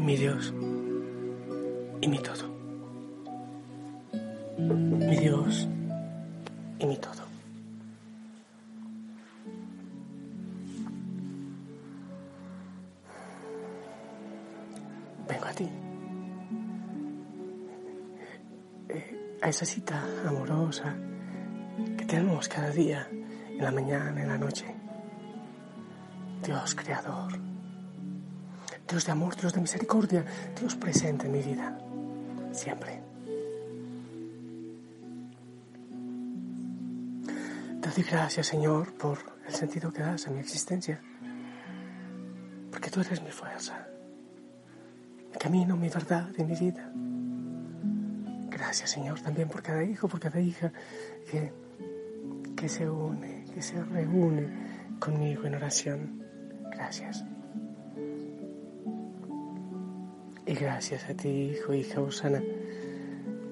Mi Dios y mi todo. Mi Dios y mi todo. Vengo a ti. Eh, a esa cita amorosa que tenemos cada día en la mañana, en la noche. Dios creador, Dios de amor, Dios de misericordia, Dios presente en mi vida, siempre. Te doy gracias, Señor, por el sentido que das a mi existencia, porque tú eres mi fuerza, mi camino, mi verdad y mi vida. Gracias, Señor, también por cada hijo, por cada hija que, que se une que se reúne conmigo en oración. Gracias. Y gracias a ti, hijo, hija Osana,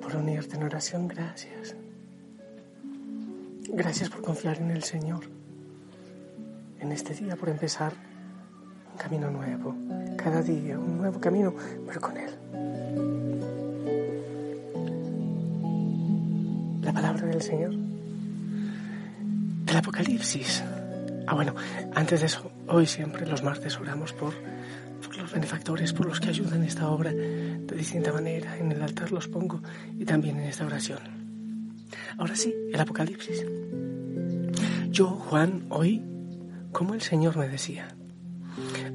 por unirte en oración. Gracias. Gracias por confiar en el Señor. En este día, por empezar un camino nuevo. Cada día, un nuevo camino, pero con Él. La palabra del Señor del Apocalipsis. Ah, bueno, antes de eso, hoy siempre, los martes, oramos por benefactores, por los que ayudan esta obra de distinta manera. En el altar los pongo y también en esta oración. Ahora sí, el Apocalipsis. Yo, Juan, hoy, como el Señor me decía,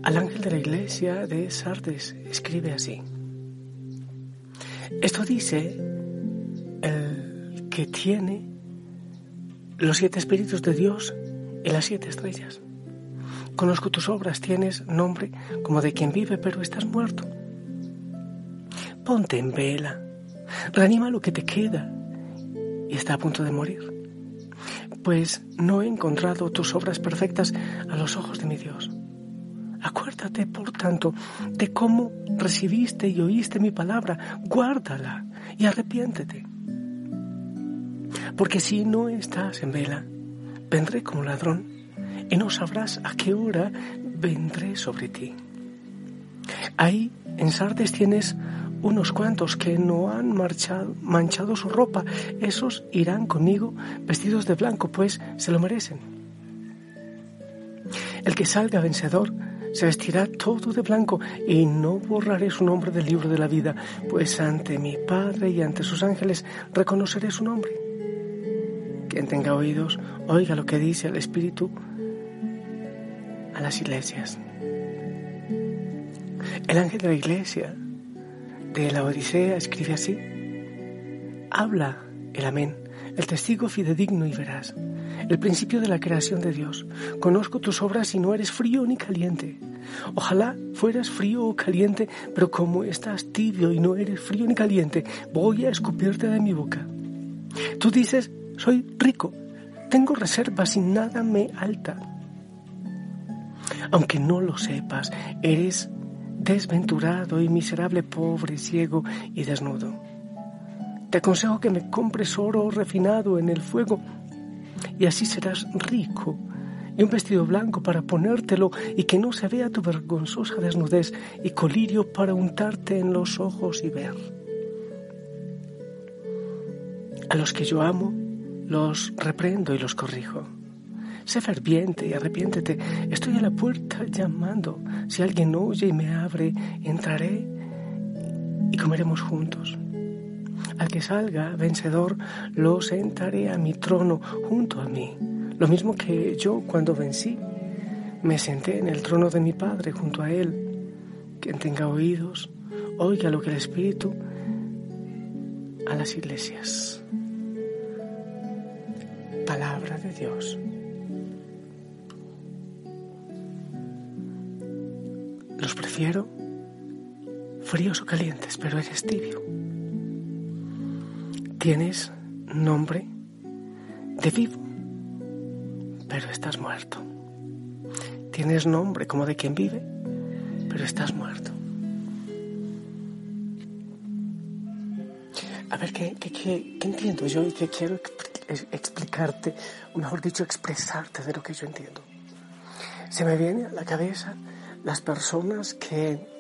al ángel de la iglesia de Sardes escribe así. Esto dice el que tiene los siete espíritus de Dios y las siete estrellas. Conozco tus obras, tienes nombre como de quien vive, pero estás muerto. Ponte en vela, reanima lo que te queda y está a punto de morir. Pues no he encontrado tus obras perfectas a los ojos de mi Dios. Acuérdate, por tanto, de cómo recibiste y oíste mi palabra, guárdala y arrepiéntete. Porque si no estás en vela, vendré como ladrón y no sabrás a qué hora vendré sobre ti. Ahí en Sardes tienes unos cuantos que no han marchado, manchado su ropa. Esos irán conmigo vestidos de blanco, pues se lo merecen. El que salga vencedor se vestirá todo de blanco y no borraré su nombre del libro de la vida, pues ante mi Padre y ante sus ángeles reconoceré su nombre. Quien tenga oídos, oiga lo que dice el Espíritu las iglesias. El ángel de la iglesia de la Odisea escribe así. Habla el amén, el testigo fidedigno y veraz, el principio de la creación de Dios. Conozco tus obras y no eres frío ni caliente. Ojalá fueras frío o caliente, pero como estás tibio y no eres frío ni caliente, voy a escupirte de mi boca. Tú dices, soy rico, tengo reservas y nada me alta. Aunque no lo sepas, eres desventurado y miserable, pobre, ciego y desnudo. Te aconsejo que me compres oro refinado en el fuego y así serás rico y un vestido blanco para ponértelo y que no se vea tu vergonzosa desnudez y colirio para untarte en los ojos y ver. A los que yo amo, los reprendo y los corrijo. Sé ferviente y arrepiéntete. Estoy a la puerta llamando. Si alguien oye y me abre, entraré y comeremos juntos. Al que salga vencedor, lo sentaré a mi trono junto a mí. Lo mismo que yo cuando vencí. Me senté en el trono de mi Padre junto a Él. Quien tenga oídos, oiga lo que el Espíritu a las iglesias. Palabra de Dios. Prefiero fríos o calientes, pero eres tibio. Tienes nombre de vivo, pero estás muerto. Tienes nombre como de quien vive, pero estás muerto. A ver, ¿qué, qué, entiendo yo y qué quiero explicarte, o mejor dicho, expresarte de lo que yo entiendo? Se me viene a la cabeza las personas que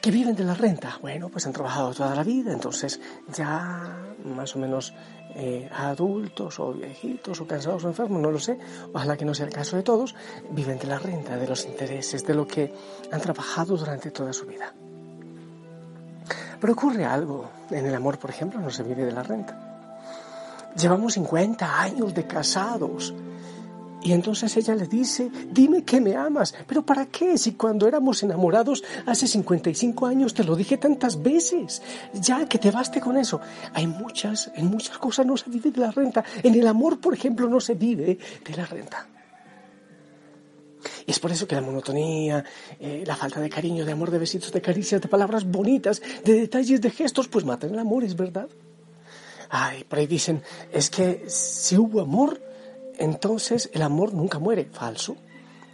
que viven de la renta. Bueno, pues han trabajado toda la vida, entonces ya más o menos eh, adultos o viejitos o cansados o enfermos, no lo sé, ojalá que no sea el caso de todos, viven de la renta, de los intereses, de lo que han trabajado durante toda su vida. Pero ocurre algo. En el amor, por ejemplo, no se vive de la renta. Llevamos 50 años de casados. Y entonces ella le dice, dime que me amas. Pero ¿para qué? Si cuando éramos enamorados hace 55 años te lo dije tantas veces. Ya, que te baste con eso. Hay muchas, en muchas cosas no se vive de la renta. En el amor, por ejemplo, no se vive de la renta. Y es por eso que la monotonía, eh, la falta de cariño, de amor, de besitos, de caricias, de palabras bonitas, de detalles, de gestos, pues matan el amor, es verdad. Ay, por ahí dicen, es que si hubo amor, entonces el amor nunca muere. Falso.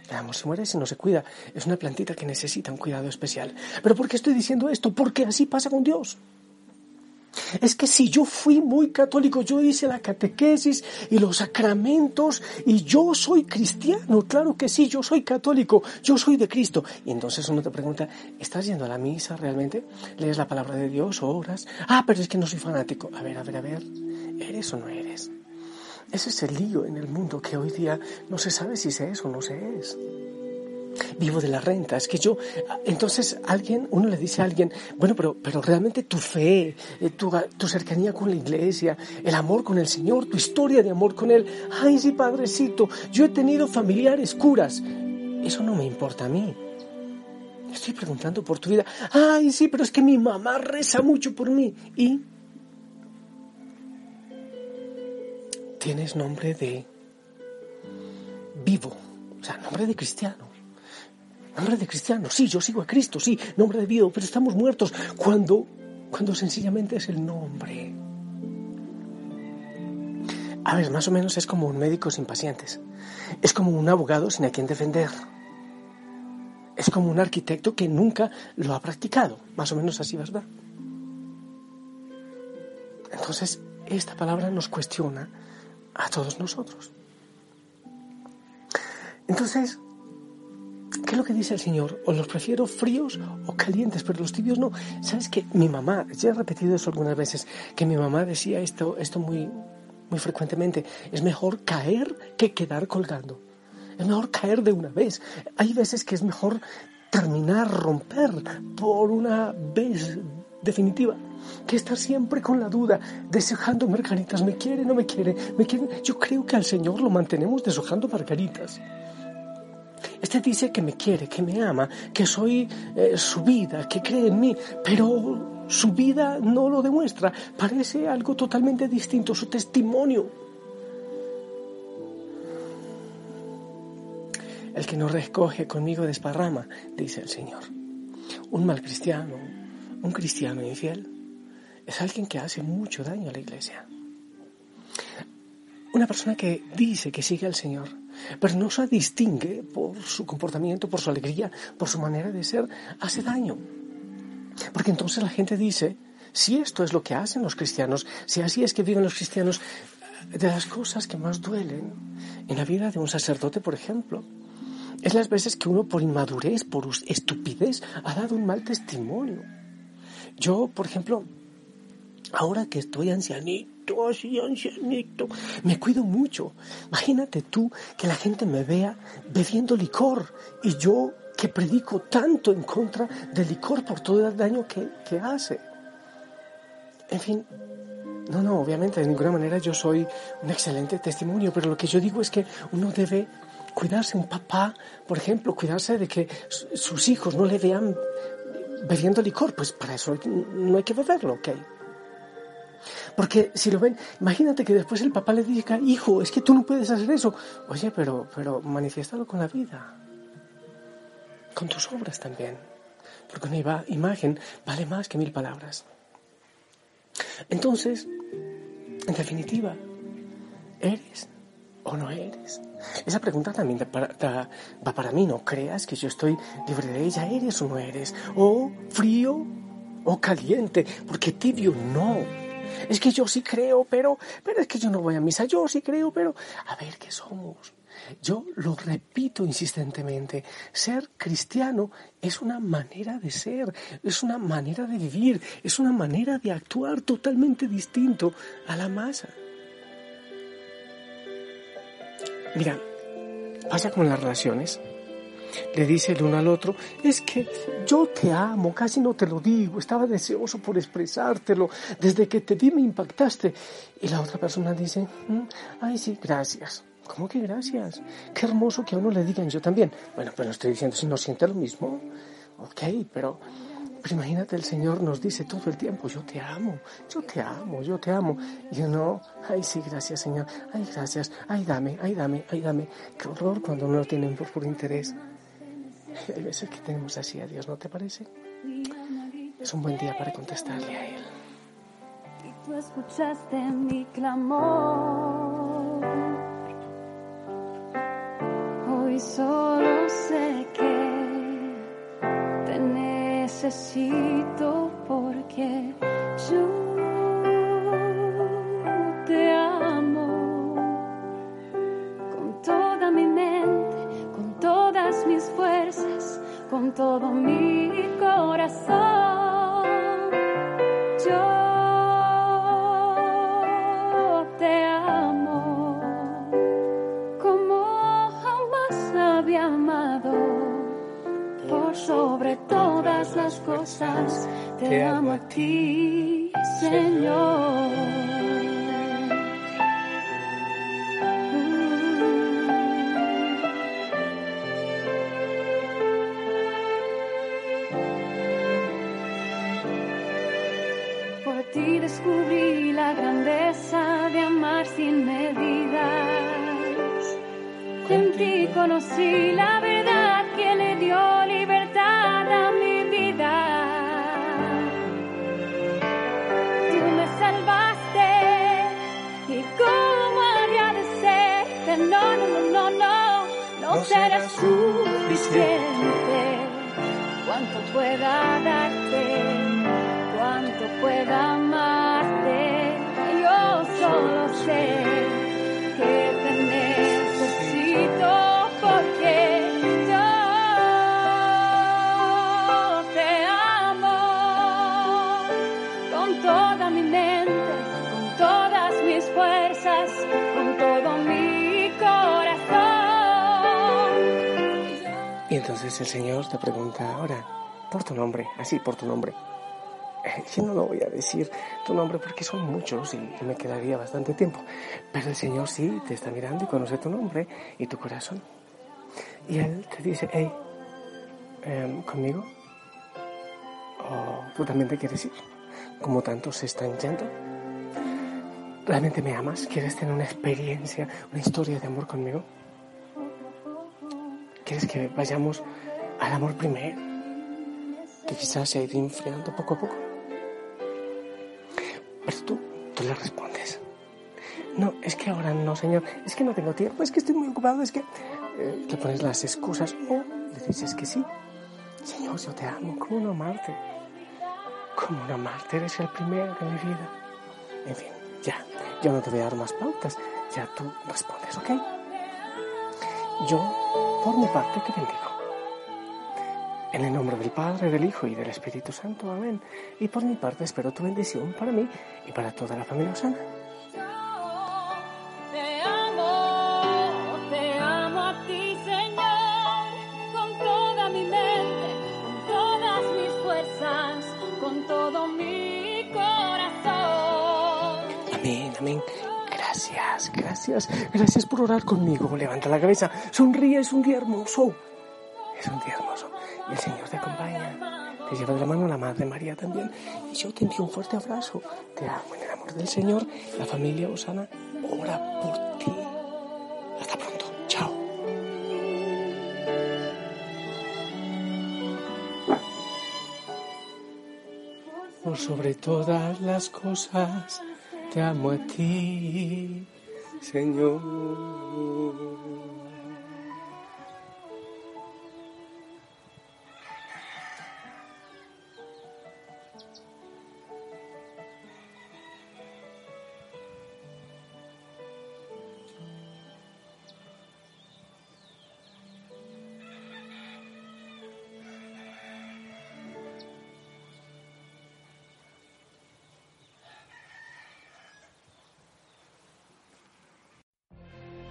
El amor se muere si no se cuida. Es una plantita que necesita un cuidado especial. ¿Pero por qué estoy diciendo esto? Porque así pasa con Dios. Es que si yo fui muy católico, yo hice la catequesis y los sacramentos y yo soy cristiano, claro que sí, yo soy católico, yo soy de Cristo. Y entonces uno te pregunta, ¿estás yendo a la misa realmente? ¿Lees la palabra de Dios oras? Ah, pero es que no soy fanático. A ver, a ver, a ver, ¿eres o no eres? Ese es el lío en el mundo que hoy día no se sabe si se es o no se es vivo de la renta. Es que yo, entonces alguien, uno le dice a alguien, bueno, pero, pero realmente tu fe, eh, tu, tu cercanía con la iglesia, el amor con el Señor, tu historia de amor con Él. Ay, sí, padrecito, yo he tenido familiares curas. Eso no me importa a mí. Estoy preguntando por tu vida. Ay, sí, pero es que mi mamá reza mucho por mí. ¿Y? Tienes nombre de vivo, o sea, nombre de cristiano. Nombre de cristiano, sí, yo sigo a Cristo, sí, nombre de vivo, pero estamos muertos cuando, cuando sencillamente es el nombre. A ver, más o menos es como un médico sin pacientes. Es como un abogado sin a quien defender. Es como un arquitecto que nunca lo ha practicado. Más o menos así, ¿verdad? Entonces, esta palabra nos cuestiona a todos nosotros. Entonces, ¿Qué es lo que dice el Señor? O los prefiero fríos o calientes, pero los tibios no. ¿Sabes que mi mamá, ya he repetido eso algunas veces, que mi mamá decía esto, esto muy, muy frecuentemente, es mejor caer que quedar colgando. Es mejor caer de una vez. Hay veces que es mejor terminar, romper por una vez definitiva que estar siempre con la duda, deshojando margaritas, me quiere, no me quiere, me quiere. Yo creo que al Señor lo mantenemos deshojando margaritas. Este dice que me quiere, que me ama, que soy eh, su vida, que cree en mí, pero su vida no lo demuestra. Parece algo totalmente distinto, su testimonio. El que no recoge conmigo desparrama, dice el Señor. Un mal cristiano, un cristiano infiel, es alguien que hace mucho daño a la iglesia. Una persona que dice que sigue al Señor, pero no se distingue por su comportamiento, por su alegría, por su manera de ser, hace daño. Porque entonces la gente dice, si esto es lo que hacen los cristianos, si así es que viven los cristianos, de las cosas que más duelen en la vida de un sacerdote, por ejemplo, es las veces que uno por inmadurez, por estupidez, ha dado un mal testimonio. Yo, por ejemplo, ahora que estoy ancianito, así ancianito. Me cuido mucho. Imagínate tú que la gente me vea bebiendo licor y yo que predico tanto en contra del licor por todo el daño que, que hace. En fin, no, no, obviamente de ninguna manera yo soy un excelente testimonio, pero lo que yo digo es que uno debe cuidarse, un papá, por ejemplo, cuidarse de que sus hijos no le vean bebiendo licor, pues para eso no hay que beberlo, ¿ok? Porque si lo ven, imagínate que después el papá le diga, hijo, es que tú no puedes hacer eso. Oye, pero, pero manifiéstalo con la vida, con tus obras también, porque una imagen vale más que mil palabras. Entonces, en definitiva, ¿eres o no eres? Esa pregunta también va para mí, no creas que yo estoy libre de ella, ¿eres o no eres? O frío o caliente, porque tibio no. Es que yo sí creo, pero, pero es que yo no voy a misa, yo sí creo, pero a ver qué somos. Yo lo repito insistentemente, ser cristiano es una manera de ser, es una manera de vivir, es una manera de actuar totalmente distinto a la masa. Mira, pasa con las relaciones. Le dice el uno al otro, es que yo te amo, casi no te lo digo, estaba deseoso por expresártelo, desde que te vi me impactaste. Y la otra persona dice, mm, ay sí, gracias. ¿Cómo que gracias? Qué hermoso que a uno le digan yo también. Bueno, no estoy diciendo si no siente lo mismo. Ok, pero, pero imagínate, el Señor nos dice todo el tiempo, yo te amo, yo te amo, yo te amo. Y uno, ay, sí, gracias, Señor, ay, gracias, ay, dame, ay, dame, ay, dame. Qué horror cuando no lo tienen por, por interés. Hay veces que tenemos así a Dios, ¿no te parece? Es un buen día para contestarle a Él. Y tú escuchaste mi clamor. Hoy solo sé que te necesito porque yo las cosas, te amo a ti, Señor. Por ti descubrí la grandeza de amar sin medidas. En ti conocí la verdad que le dio será suficiente. Cuanto pueda darte, cuanto pueda entonces el Señor te pregunta ahora, por tu nombre, así, por tu nombre. Eh, yo no lo voy a decir tu nombre porque son muchos y, me quedaría bastante tiempo. Pero el Señor sí te está mirando y conoce tu nombre y tu corazón. Y Él te dice, hey, em, ¿conmigo? ¿O tú también te quieres ir? Como tantos se están yendo. ¿Realmente me amas? ¿Quieres tener una experiencia, una historia de amor conmigo? ¿Quieres que vayamos al amor primero? Que quizás se ha ido enfriando poco a poco. Pero tú, tú le respondes. No, es que ahora no, señor. Es que no tengo tiempo. Es que estoy muy ocupado. Es que eh, te pones las excusas. O le dices que sí. Señor, yo te amo. ¿Cómo no amarte? ¿Cómo no amarte? Eres el primero de mi vida. En fin, ya. Yo no te voy a dar más pautas. Ya tú respondes, ¿ok? Yo, por mi parte, te bendigo. En el nombre del Padre, del Hijo y del Espíritu Santo. Amén. Y por mi parte espero tu bendición para mí y para toda la familia Osana. todo mi corazón. Amén, amén gracias. Gracias por orar conmigo. Levanta la cabeza, sonríe, es un día hermoso. Es un día hermoso. Y el Señor te acompaña. Te lleva de la mano la Madre María también. Y yo te envío un fuerte abrazo. Te amo en el amor del Señor. La familia Osana ora por ti. Hasta pronto. Chao. Por sobre todas las cosas, te amo a ti, Señor.